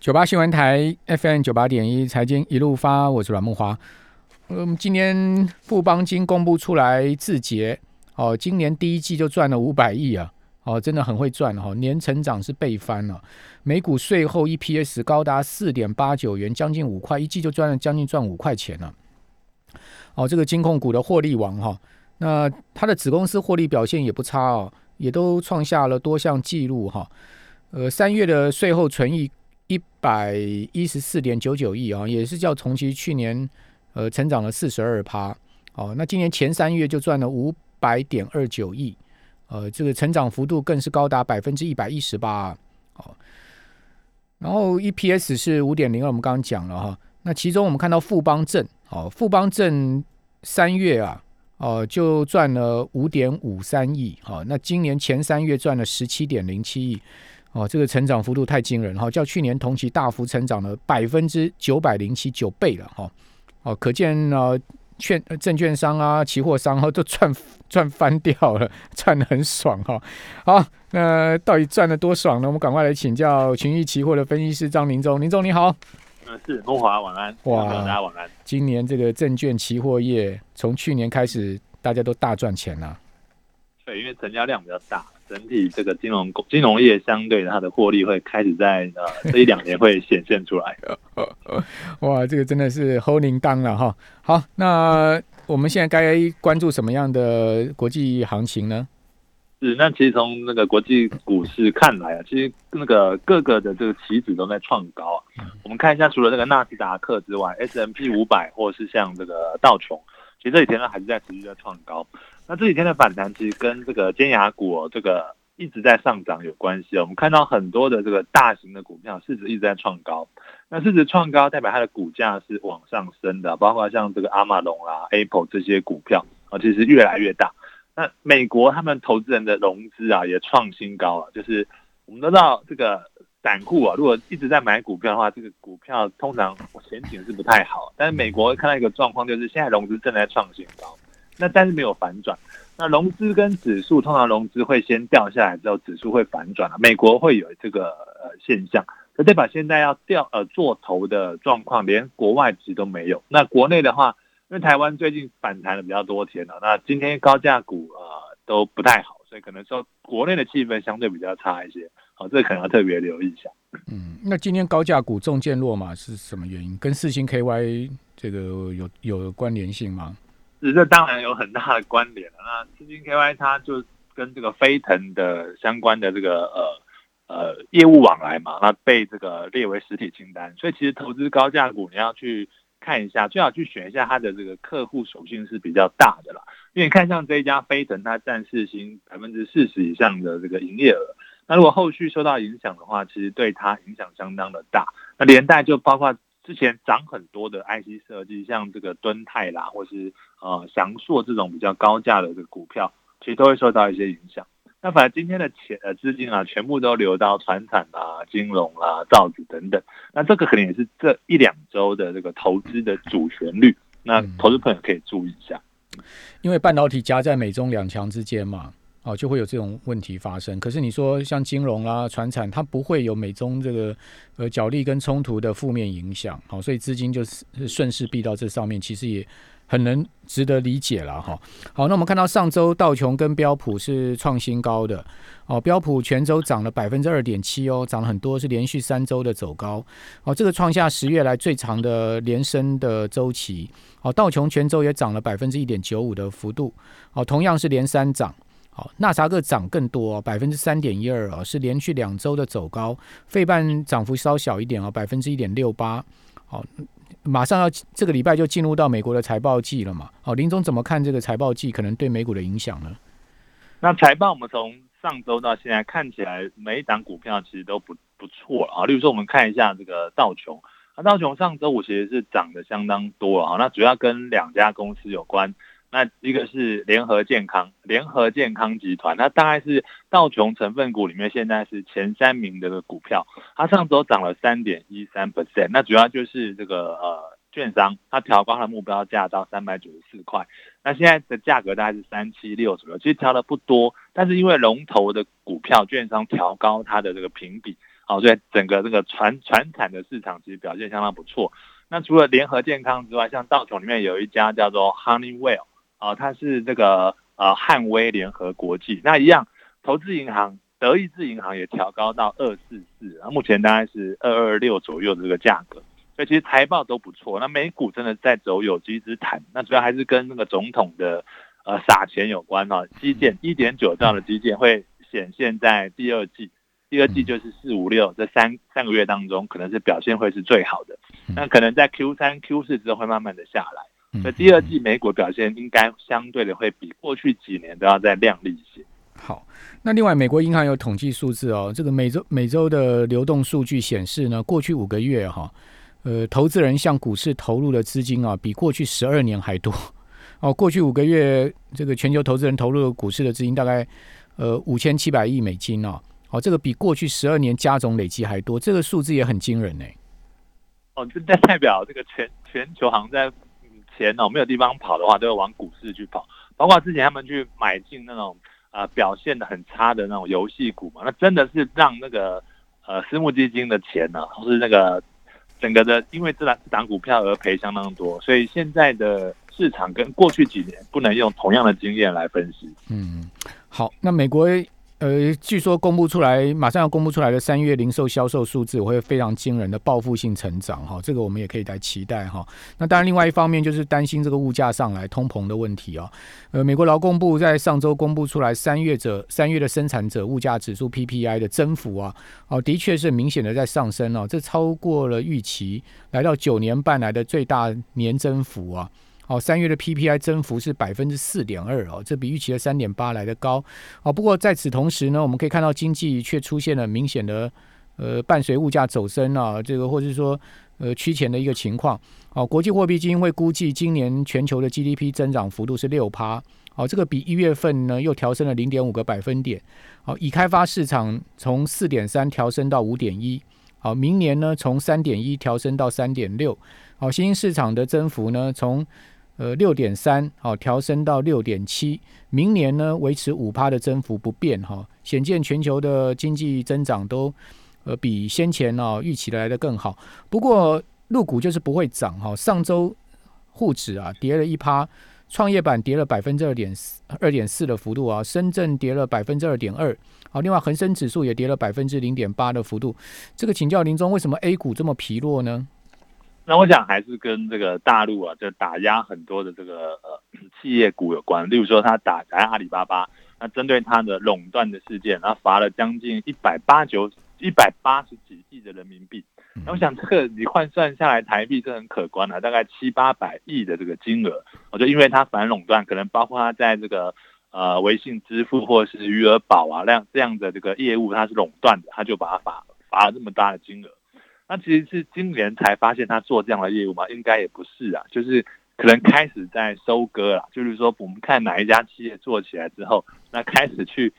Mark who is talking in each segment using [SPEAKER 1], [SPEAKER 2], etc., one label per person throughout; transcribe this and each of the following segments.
[SPEAKER 1] 九八新闻台 FM 九八点一财经一路发，我是阮木华。嗯，今年富邦金公布出来字节，哦，今年第一季就赚了五百亿啊，哦，真的很会赚哈，年成长是倍翻了，每股税后 EPS 高达四点八九元，将近五块，一季就赚了将近赚五块钱了。哦，这个金控股的获利王哈，那它的子公司获利表现也不差哦，也都创下了多项纪录哈。呃，三月的税后存益。一百一十四点九九亿啊，也是较同期去年呃成长了四十二趴哦。那今年前三月就赚了五百点二九亿，呃，这个成长幅度更是高达百分之一百一十八哦。然后 EPS 是五点零二，我们刚刚讲了哈。那其中我们看到富邦镇哦，富邦镇三月啊哦就赚了五点五三亿哦。那今年前三月赚了十七点零七亿。哦，这个成长幅度太惊人哈，较去年同期大幅成长了百分之九百零七九倍了哈。哦，可见呢，券证券商啊、期货商哈都赚 赚翻掉了，赚的很爽哈。好，那到底赚的多爽呢？我们赶快来请教群益期货的分析师张林忠，林忠你好。
[SPEAKER 2] 嗯，是东华晚安。哇，大家晚安。
[SPEAKER 1] 今年这个证券期货业从去年开始，大家都大赚钱了。
[SPEAKER 2] 对，因为成交量比较大。整体这个金融金融业相对它的获利会开始在呃 这一两年会显现出来。
[SPEAKER 1] 哇，这个真的是 holding 当了哈。好，那我们现在该关注什么样的国际行情呢？
[SPEAKER 2] 是，那其实从那个国际股市看来啊，其实那个各个的这个期指都在创高啊。我们看一下，除了那个纳斯达克之外，S M P 五百或者是像这个道琼，其实这几天呢还是在持续在创高。那这几天的反弹其实跟这个尖牙股这个一直在上涨有关系我们看到很多的这个大型的股票市值一直在创高，那市值创高代表它的股价是往上升的，包括像这个阿玛龙啊、Apple 这些股票啊，其实越来越大。那美国他们投资人的融资啊也创新高了，就是我们都知道这个散户啊，如果一直在买股票的话，这个股票通常前景是不太好。但是美国看到一个状况，就是现在融资正在创新高。那但是没有反转，那融资跟指数通常融资会先掉下来之后，指数会反转了。美国会有这个呃现象，可代表现在要掉呃做头的状况，连国外其实都没有。那国内的话，因为台湾最近反弹的比较多天了，那今天高价股呃都不太好，所以可能说国内的气氛相对比较差一些。好，这可能要特别留意一下。
[SPEAKER 1] 嗯，那今天高价股重见落马是什么原因？跟四星 KY 这个有有关联性吗？
[SPEAKER 2] 是这当然有很大的关联了。那四星 KY 它就跟这个飞腾的相关的这个呃呃业务往来嘛，那被这个列为实体清单。所以其实投资高价股，你要去看一下，最好去选一下它的这个客户属性是比较大的啦。因为你看像这一家飞腾，它占四星百分之四十以上的这个营业额。那如果后续受到影响的话，其实对它影响相当的大。那连带就包括。之前涨很多的 IC 设计，像这个敦泰啦，或是呃翔硕这种比较高价的这个股票，其实都会受到一些影响。那反正今天的钱呃资金啊，全部都流到船产啊、金融啊、造纸等等。那这个可能也是这一两周的这个投资的主旋律。那投资朋友可以注意一下，
[SPEAKER 1] 因为半导体夹在美中两强之间嘛。哦，就会有这种问题发生。可是你说像金融啦、船产，它不会有美中这个呃角力跟冲突的负面影响。好，所以资金就是顺势避到这上面，其实也很能值得理解了哈。好，那我们看到上周道琼跟标普是创新高的。哦，标普全周涨了百分之二点七哦，涨了很多，是连续三周的走高。哦，这个创下十月来最长的连升的周期。哦，道琼全周也涨了百分之一点九五的幅度。哦，同样是连三涨。好，纳萨克涨更多，百分之三点一二啊，是连续两周的走高。费半涨幅稍小一点啊，百分之一点六八。好，马上要这个礼拜就进入到美国的财报季了嘛。好，林总怎么看这个财报季可能对美股的影响呢？
[SPEAKER 2] 那财报我们从上周到现在看起来，每一档股票其实都不不错啊。例如说，我们看一下这个道琼，啊，道琼上周五其实是涨得相当多啊。那主要跟两家公司有关。那一个是联合健康，联合健康集团，它大概是道琼成分股里面现在是前三名的股票，它上周涨了三点一三 percent。那主要就是这个呃，券商它调高它的目标价到三百九十四块，那现在的价格大概是三七六左右，其实调的不多，但是因为龙头的股票券商调高它的这个评比。好，所以整个这个船船产的市场其实表现相当不错。那除了联合健康之外，像道琼里面有一家叫做 Honeywell 啊，它是这个呃汉威联合国际，那一样投资银行德意志银行也调高到二四四，目前大概是二二六左右的这个价格。所以其实财报都不错。那美股真的在走有机之谈，那主要还是跟那个总统的呃撒钱有关哦。基建一点九兆的基建会显现在第二季。第二季就是四五六这三三个月当中，可能是表现会是最好的。那可能在 Q 三、Q 四之后会慢慢的下来，第二季美股表现应该相对的会比过去几年都要再亮丽一些。
[SPEAKER 1] 好，那另外美国银行有统计数字哦，这个每周每周的流动数据显示呢，过去五个月哈，呃，投资人向股市投入的资金啊，比过去十二年还多哦。过去五个月，这个全球投资人投入股市的资金大概呃五千七百亿美金哦。哦，这个比过去十二年加总累计还多，这个数字也很惊人呢。
[SPEAKER 2] 哦，这代代表这个全全球行在钱哦没有地方跑的话，都要往股市去跑。包括之前他们去买进那种呃表现的很差的那种游戏股嘛，那真的是让那个呃私募基金的钱呢，或是那个整个的因为这档这档股票而赔相当多。所以现在的市场跟过去几年不能用同样的经验来分析。
[SPEAKER 1] 嗯，好，那美国。呃，据说公布出来，马上要公布出来的三月零售销售数字，会非常惊人的报复性成长哈，这个我们也可以来期待哈。那当然，另外一方面就是担心这个物价上来通膨的问题啊。呃，美国劳工部在上周公布出来三月者三月的生产者物价指数 PPI 的增幅啊，哦，的确是明显的在上升哦，这超过了预期，来到九年半来的最大年增幅啊。哦，三月的 PPI 增幅是百分之四点二哦，这比预期的三点八来的高哦。不过在此同时呢，我们可以看到经济却出现了明显的呃伴随物价走升啊，这个或者说呃趋前的一个情况。哦，国际货币基金会估计今年全球的 GDP 增长幅度是六趴，哦，这个比一月份呢又调升了零点五个百分点。好，已开发市场从四点三调升到五点一，好，明年呢从三点一调升到三点六，好，新兴市场的增幅呢从呃，六点三，好，调升到六点七，明年呢维持五趴的增幅不变，哈，显见全球的经济增长都呃比先前呢预期来的更好。不过入股就是不会涨，哈，上周沪指啊跌了一趴，创业板跌了百分之二点四二点四的幅度啊，深圳跌了百分之二点二，好，另外恒生指数也跌了百分之零点八的幅度。这个请教林中，为什么 A 股这么疲弱呢？
[SPEAKER 2] 那我想还是跟这个大陆啊，就打压很多的这个呃企业股有关。例如说，他打压阿里巴巴，那针对他的垄断的事件，然后罚了将近一百八九一百八十几亿的人民币。那我想这个你换算下来台币是很可观的，大概七八百亿的这个金额。我就因为他反垄断，可能包括他在这个呃微信支付或者是余额宝啊那样这样的这个业务，他是垄断的，他就把它罚罚了这么大的金额。那其实是今年才发现他做这样的业务吗？应该也不是啊，就是可能开始在收割了。就是说，我们看哪一家企业做起来之后，那开始去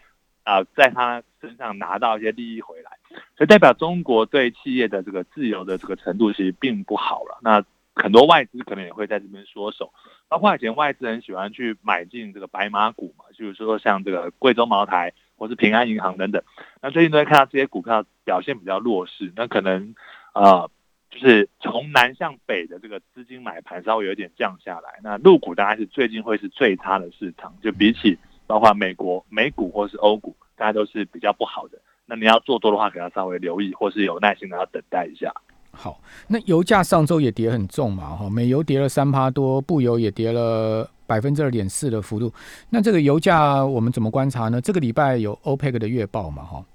[SPEAKER 2] 啊，在他身上拿到一些利益回来，所以代表中国对企业的这个自由的这个程度其实并不好了。那很多外资可能也会在这边缩手，包括以前外资很喜欢去买进这个白马股嘛，就是说像这个贵州茅台或是平安银行等等。那最近都会看到这些股票表现比较弱势，那可能。呃，就是从南向北的这个资金买盘稍微有点降下来，那陆股大概是最近会是最差的市场，就比起包括美国美股或是欧股，大家都是比较不好的。那你要做多的话，可能稍微留意，或是有耐心的要等待一下。
[SPEAKER 1] 好，那油价上周也跌很重嘛，哈，美油跌了三趴多，布油也跌了百分之二点四的幅度。那这个油价我们怎么观察呢？这个礼拜有 OPEC 的月报嘛，哈。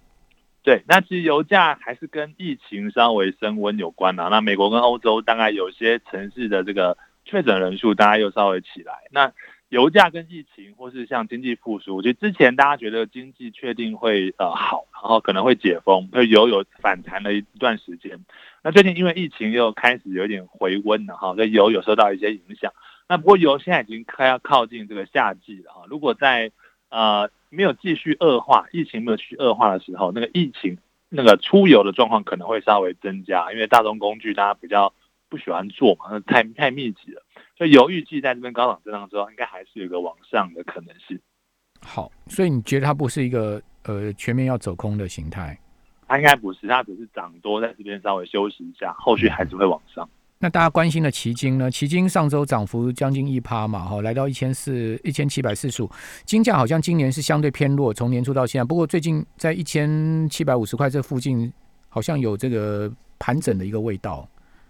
[SPEAKER 2] 对，那其实油价还是跟疫情稍微升温有关的。那美国跟欧洲大概有些城市的这个确诊人数，大概又稍微起来。那油价跟疫情，或是像经济复苏，我觉得之前大家觉得经济确定会呃好，然后可能会解封，所以油有反弹了一段时间。那最近因为疫情又开始有点回温了哈，所以油有受到一些影响。那不过油现在已经快要靠近这个夏季了哈，如果在呃。没有继续恶化，疫情没有继续恶化的时候，那个疫情那个出游的状况可能会稍微增加，因为大众工具大家比较不喜欢坐嘛，那太太密集了，所以油预计在这边高档震荡之后，应该还是有一个往上的可能性。
[SPEAKER 1] 好，所以你觉得它不是一个呃全面要走空的形态？
[SPEAKER 2] 它应该不是，它只是涨多在这边稍微休息一下，后续还是会往上。
[SPEAKER 1] 那大家关心的奇金呢？奇金上周涨幅将近一趴嘛，哈，来到一千四一千七百四十五，金价好像今年是相对偏弱，从年初到现在。不过最近在一千七百五十块这附近，好像有这个盘整的一个味道。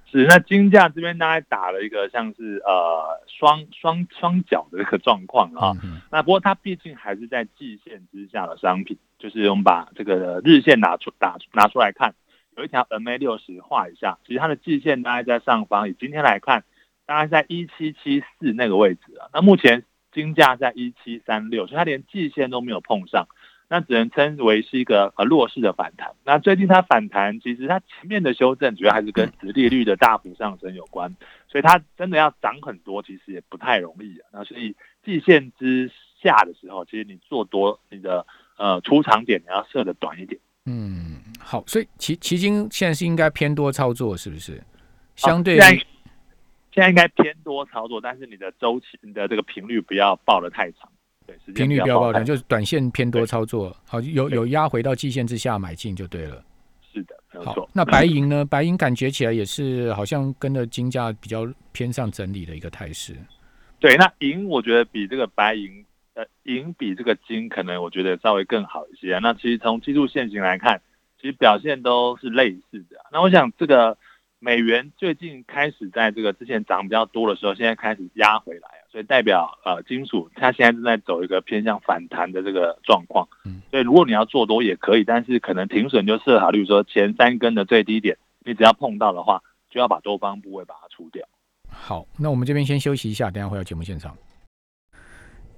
[SPEAKER 2] 是，那金价这边大概打了一个像是呃双双双脚的一个状况啊。那不过它毕竟还是在季线之下的商品，就是我们把这个日线拿出打拿出来看。有一条 MA 六十画一下，其实它的季线大概在上方，以今天来看，大概在一七七四那个位置啊。那目前金价在一七三六，所以它连季线都没有碰上，那只能称为是一个呃弱势的反弹。那最近它反弹，其实它前面的修正主要还是跟殖利率的大幅上升有关，所以它真的要涨很多，其实也不太容易啊。那所以季线之下的时候，其实你做多，你的呃出场点你要设的短一点。
[SPEAKER 1] 嗯，好，所以奇奇金现在是应该偏多操作，是不是？相对
[SPEAKER 2] 现在应该偏多操作，但是你的周期、你的这个频率不要报的太长，对，
[SPEAKER 1] 频率不
[SPEAKER 2] 要报
[SPEAKER 1] 长，就是短线偏多操作，好，有有压回到季线之下买进就对了。
[SPEAKER 2] 是的，没错。
[SPEAKER 1] 那白银呢？白银感觉起来也是好像跟着金价比较偏上整理的一个态势。
[SPEAKER 2] 对，那银我觉得比这个白银。呃，银比这个金可能我觉得稍微更好一些。啊那其实从技术线型来看，其实表现都是类似的。那我想这个美元最近开始在这个之前涨比较多的时候，现在开始压回来所以代表呃金属它现在正在走一个偏向反弹的这个状况。嗯，所以如果你要做多也可以，但是可能停损就设好，例如说前三根的最低点，你只要碰到的话，就要把多方部位把它出掉。
[SPEAKER 1] 好，那我们这边先休息一下，等下回到节目现场。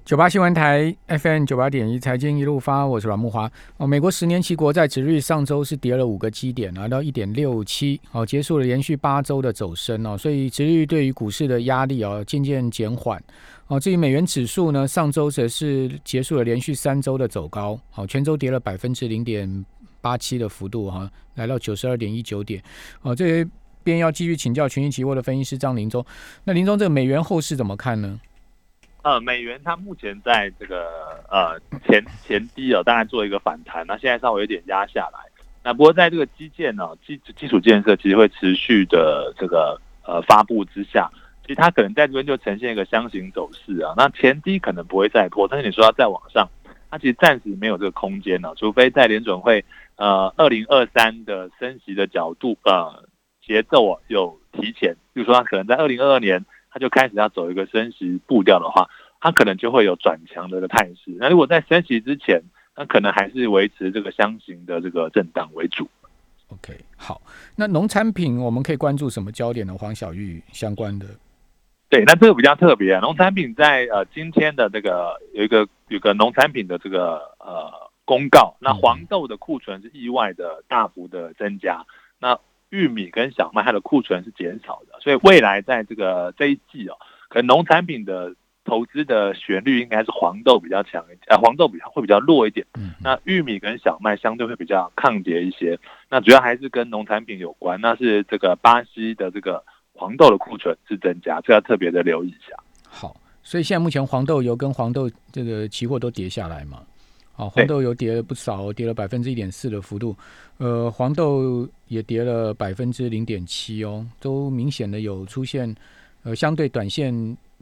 [SPEAKER 1] 九八新闻台 FM 九八点一财经一路发，我是阮木华。哦，美国十年期国债指率上周是跌了五个基点，来到一点六七，哦，结束了连续八周的走升哦，所以指率对于股市的压力哦渐渐减缓。哦，至于美元指数呢，上周则是结束了连续三周的走高，好，全周跌了百分之零点八七的幅度哈，来到九十二点一九点。哦，这边要继续请教群益期货的分析师张林忠。那林忠，这个美元后市怎么看呢？
[SPEAKER 2] 呃，美元它目前在这个呃前前低哦，大概做一个反弹，那现在稍微有点压下来。那不过在这个基建呢基基础建设其实会持续的这个呃发布之下，其实它可能在这边就呈现一个箱型走势啊。那前低可能不会再破，但是你说要再往上，它其实暂时没有这个空间呢，除非在联准会呃二零二三的升息的角度呃节奏啊有提前，比如说它可能在二零二二年。它就开始要走一个升息步调的话，它可能就会有转强的个态势。那如果在升息之前，那可能还是维持这个箱型的这个震荡为主。
[SPEAKER 1] OK，好，那农产品我们可以关注什么焦点呢？黄小玉相关的。
[SPEAKER 2] 对，那这个比较特别啊，农产品在呃今天的这个有一个有个农产品的这个呃公告，那黄豆的库存是意外的大幅的增加。那玉米跟小麦它的库存是减少的，所以未来在这个这一季哦，可能农产品的投资的旋律应该是黄豆比较强一点，呃，黄豆比较会比较弱一点。嗯，那玉米跟小麦相对会比较抗跌一些。那主要还是跟农产品有关，那是这个巴西的这个黄豆的库存是增加，这要特别的留意一下。
[SPEAKER 1] 好，所以现在目前黄豆油跟黄豆这个期货都跌下来嘛？好，黄豆油跌了不少，跌了百分之一点四的幅度，呃，黄豆也跌了百分之零点七哦，都明显的有出现呃相对短线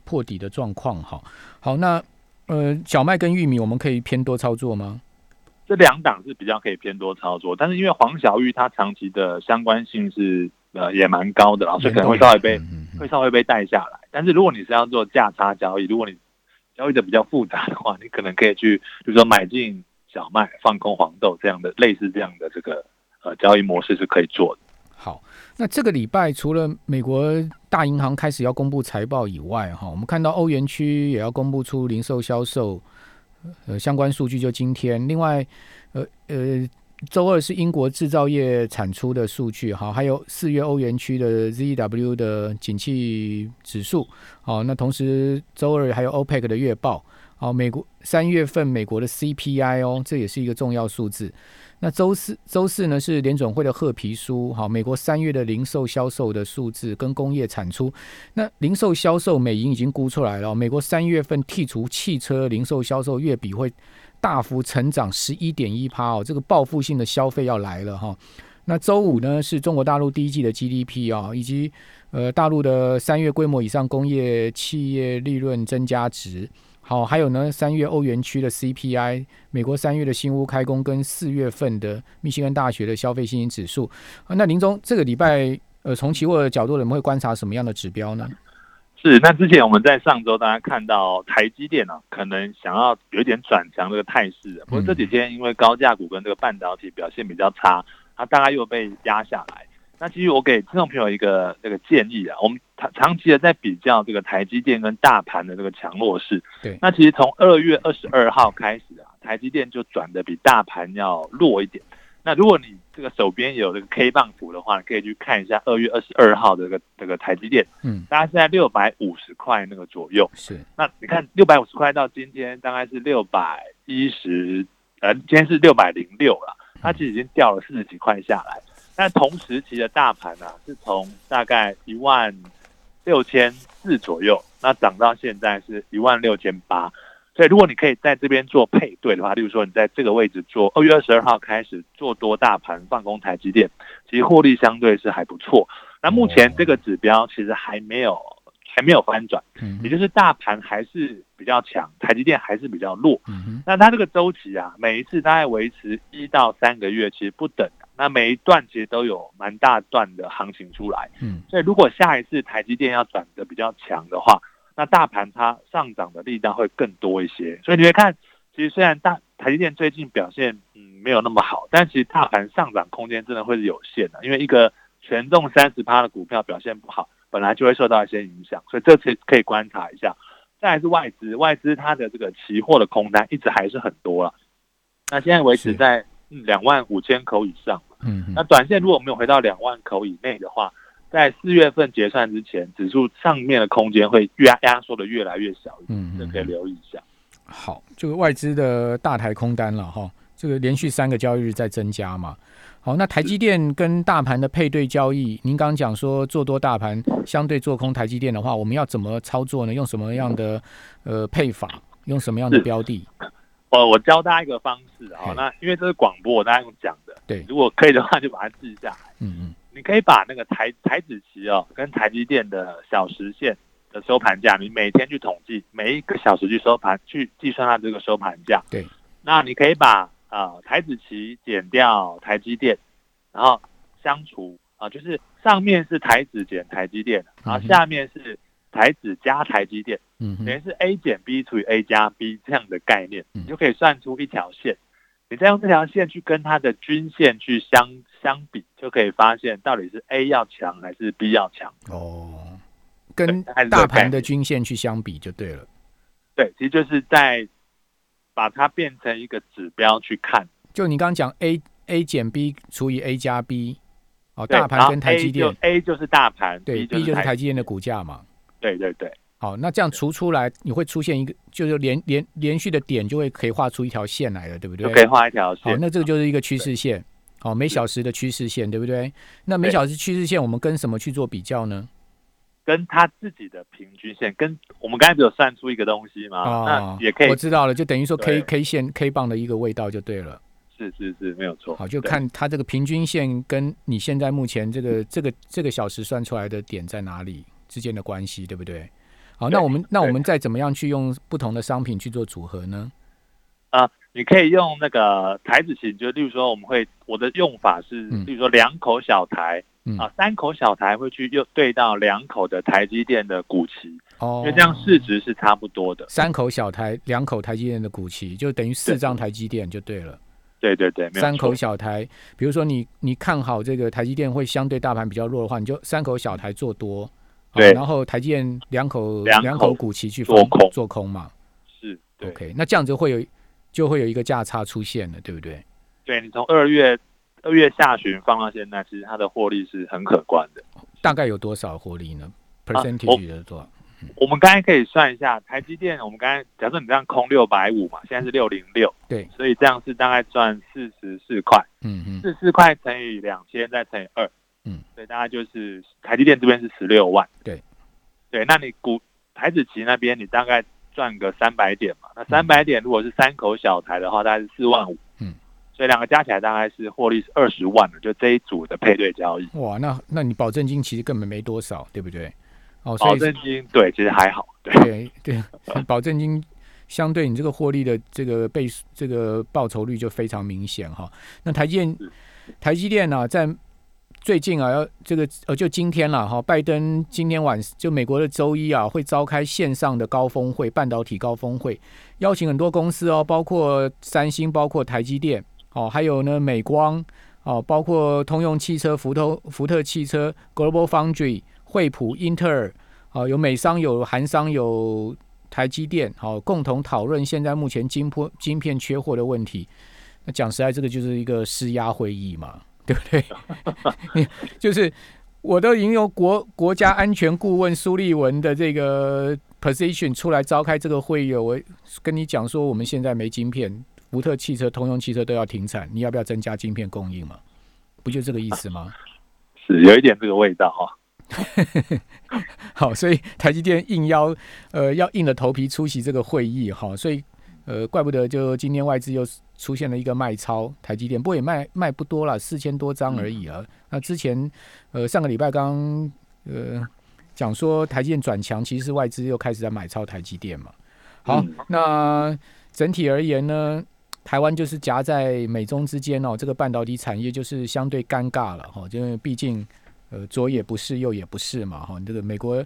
[SPEAKER 1] 破底的状况。哈，好，那呃小麦跟玉米我们可以偏多操作吗？
[SPEAKER 2] 这两档是比较可以偏多操作，但是因为黄小玉它长期的相关性是呃也蛮高的，所以可能会稍微被会稍微被带下来。但是如果你是要做价差交易，如果你交易的比较复杂的话，你可能可以去，比如说买进小麦，放空黄豆这样的类似这样的这个呃交易模式是可以做的。
[SPEAKER 1] 好，那这个礼拜除了美国大银行开始要公布财报以外，哈，我们看到欧元区也要公布出零售销售呃相关数据，就今天。另外，呃呃。周二是英国制造业产出的数据，好，还有四月欧元区的 ZEW 的景气指数，好，那同时周二还有 OPEC 的月报，好，美国三月份美国的 CPI 哦，这也是一个重要数字。那周四周四呢是联总会的褐皮书，好，美国三月的零售销售的数字跟工业产出，那零售销售美银已经估出来了，美国三月份剔除汽车零售销售月比会。大幅成长十一点一趴哦，这个报复性的消费要来了哈。那周五呢是中国大陆第一季的 GDP 啊，以及呃大陆的三月规模以上工业企业利润增加值。好，还有呢，三月欧元区的 CPI，美国三月的新屋开工跟四月份的密歇根大学的消费信心指数。那林总这个礼拜，呃，从期货的角度，你们会观察什么样的指标呢？
[SPEAKER 2] 是，那之前我们在上周大家看到台积电啊，可能想要有一点转强这个态势，不过这几天因为高价股跟这个半导体表现比较差，它大概又被压下来。那其实我给听众朋友一个这个建议啊，我们长长期的在比较这个台积电跟大盘的这个强弱势。
[SPEAKER 1] 对。
[SPEAKER 2] 那其实从二月二十二号开始啊，台积电就转的比大盘要弱一点。那如果你这个手边有这个 K 棒图的话，可以去看一下二月二十二号的这个这个台积电。嗯。大概是在六百五十块那个左右。
[SPEAKER 1] 是。
[SPEAKER 2] 那你看六百五十块到今天大概是六百一十，呃，今天是六百零六了，它其实已经掉了四十几块下来。但同时期的大盘呢，是从大概一万六千四左右，那涨到现在是一万六千八。所以如果你可以在这边做配对的话，例如说你在这个位置做二月二十二号开始做多大盘放空台积电，其实获利相对是还不错。那目前这个指标其实还没有还没有翻转，也就是大盘还是比较强，台积电还是比较弱。那它这个周期啊，每一次大概维持一到三个月，其实不等。那每一段其实都有蛮大段的行情出来，嗯，所以如果下一次台积电要转的比较强的话，那大盘它上涨的力量会更多一些。所以你会看，其实虽然大台积电最近表现嗯没有那么好，但其实大盘上涨空间真的会是有限的，因为一个权重三十趴的股票表现不好，本来就会受到一些影响，所以这次可以观察一下。再来是外资，外资它的这个期货的空单一直还是很多了，那现在维持在两万五千口以上。嗯，那短线如果没有回到两万口以内的话，在四月份结算之前，指数上面的空间会压压缩的越来越小，嗯，这可以留意一下。
[SPEAKER 1] 好，这个外资的大台空单了哈，这个连续三个交易日在增加嘛。好，那台积电跟大盘的配对交易，您刚刚讲说做多大盘，相对做空台积电的话，我们要怎么操作呢？用什么样的呃配法？用什么样的标的？
[SPEAKER 2] 我我教大家一个方式啊，那因为这是广播，我大家用讲的。
[SPEAKER 1] 对，
[SPEAKER 2] 如果可以的话，就把它记下来。嗯嗯，你可以把那个台台子期哦，跟台积电的小时线的收盘价，你每天去统计，每一个小时去收盘，去计算它这个收盘价。
[SPEAKER 1] 对，
[SPEAKER 2] 那你可以把啊台子期减掉台积电，然后相除啊，就是上面是台子减台积电，然后下面是台子加台积电，嗯，等于是 A 减 B 除以 A 加 B 这样的概念，你就可以算出一条线。你再用这条线去跟它的均线去相相比，就可以发现到底是 A 要强还是 B 要强
[SPEAKER 1] 哦。跟大盘的均线去相比就对了。
[SPEAKER 2] 对，其实就是在把它变成一个指标去看。
[SPEAKER 1] 就你刚刚讲 A A 减 B 除以 A 加 B，哦，大盘跟台积电
[SPEAKER 2] ，A 就是大盘，
[SPEAKER 1] 对
[SPEAKER 2] ，B
[SPEAKER 1] 就是台积电的股价嘛。
[SPEAKER 2] 对对对。
[SPEAKER 1] 好，那这样除出来，你会出现一个，就是连连连续的点就会可以画出一条线来了，对不对？
[SPEAKER 2] 可以画一条线。
[SPEAKER 1] 好，那这个就是一个趋势线，好，每小时的趋势线，对不对？那每小时趋势线，我们跟什么去做比较呢？
[SPEAKER 2] 跟他自己的平均线，跟我们刚才不有算出一个东西吗？那也可以，
[SPEAKER 1] 我知道了，就等于说 K K 线 K 棒的一个味道就对了。
[SPEAKER 2] 是是是，没有错。
[SPEAKER 1] 好，就看它这个平均线跟你现在目前这个这个这个小时算出来的点在哪里之间的关系，对不对？好，那我们那我们再怎么样去用不同的商品去做组合呢？
[SPEAKER 2] 啊，你可以用那个台子型，就例如说，我们会我的用法是，例如说两口小台，啊，三口小台会去又对到两口的台积电的股旗，哦，因为这样市值是差不多的。
[SPEAKER 1] 三口小台，两口台积电的股旗，就等于四张台积电就对了。
[SPEAKER 2] 对对对，
[SPEAKER 1] 三口小台，比如说你你看好这个台积电会相对大盘比较弱的话，你就三口小台做多。
[SPEAKER 2] 对，
[SPEAKER 1] 然后台积电两口两口股旗去
[SPEAKER 2] 做空。
[SPEAKER 1] 做空嘛，
[SPEAKER 2] 是
[SPEAKER 1] OK，那这样子会有就会有一个价差出现了，对不对？
[SPEAKER 2] 对你从二月二月下旬放到现在，其实它的获利是很可观的。
[SPEAKER 1] 大概有多少获利呢？percentage 的多少？
[SPEAKER 2] 我们刚才可以算一下，台积电，我们刚才假设你这样空六百五嘛，现在是六零六，
[SPEAKER 1] 对，
[SPEAKER 2] 所以这样是大概赚四十四块，嗯嗯，四十四块乘以两千再乘以二。嗯，对，大概就是台积电这边是十六万，
[SPEAKER 1] 对，
[SPEAKER 2] 对，那你股台子期那边你大概赚个三百点嘛。那三百点如果是三口小台的话，大概是四万五。
[SPEAKER 1] 嗯，
[SPEAKER 2] 所以两个加起来大概是获利是二十万的，就这一组的配对交易。
[SPEAKER 1] 哇，那那你保证金其实根本没多少，对不对？哦，
[SPEAKER 2] 保证金对，其实还好。
[SPEAKER 1] 对对，保证金相对你这个获利的这个倍这个报酬率就非常明显哈。那台积电台积电呢，在最近啊，要这个呃，就今天了哈。拜登今天晚就美国的周一啊，会召开线上的高峰会，半导体高峰会，邀请很多公司哦，包括三星，包括台积电，哦，还有呢美光，哦，包括通用汽车、福特、福特汽车、Global Foundry、惠普、英特尔，哦，有美商、有韩商、有台积电，好，共同讨论现在目前晶片晶片缺货的问题。那讲实在，这个就是一个施压会议嘛。对不对？你 就是我都已经由国国家安全顾问苏立文的这个 position 出来召开这个会议，我跟你讲说，我们现在没晶片，福特汽车、通用汽车都要停产，你要不要增加晶片供应嘛？不就这个意思吗？
[SPEAKER 2] 是有一点这个味道哈。
[SPEAKER 1] 好，所以台积电应邀呃要硬着头皮出席这个会议哈，所以。呃，怪不得就今天外资又出现了一个卖超台积电，不过也卖卖不多了，四千多张而已啊。那之前呃上个礼拜刚呃讲说台积电转强，其实外资又开始在买超台积电嘛。好，那整体而言呢，台湾就是夹在美中之间哦，这个半导体产业就是相对尴尬了哈，因为毕竟呃左也不是，右也不是嘛哈，这个美国。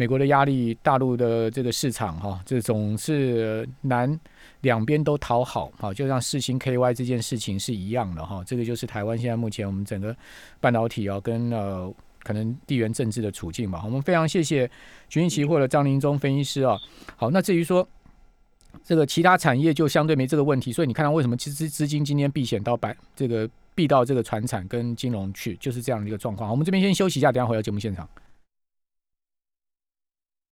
[SPEAKER 1] 美国的压力，大陆的这个市场哈，这总是难两边都讨好哈，就像世星 KY 这件事情是一样的哈。这个就是台湾现在目前我们整个半导体啊，跟呃可能地缘政治的处境吧。我们非常谢谢群益期货的张林忠分析师啊。好，那至于说这个其他产业就相对没这个问题，所以你看到为什么其实资金今天避险到百这个避到这个船产跟金融去，就是这样的一个状况。我们这边先休息一下，等下回到节目现场。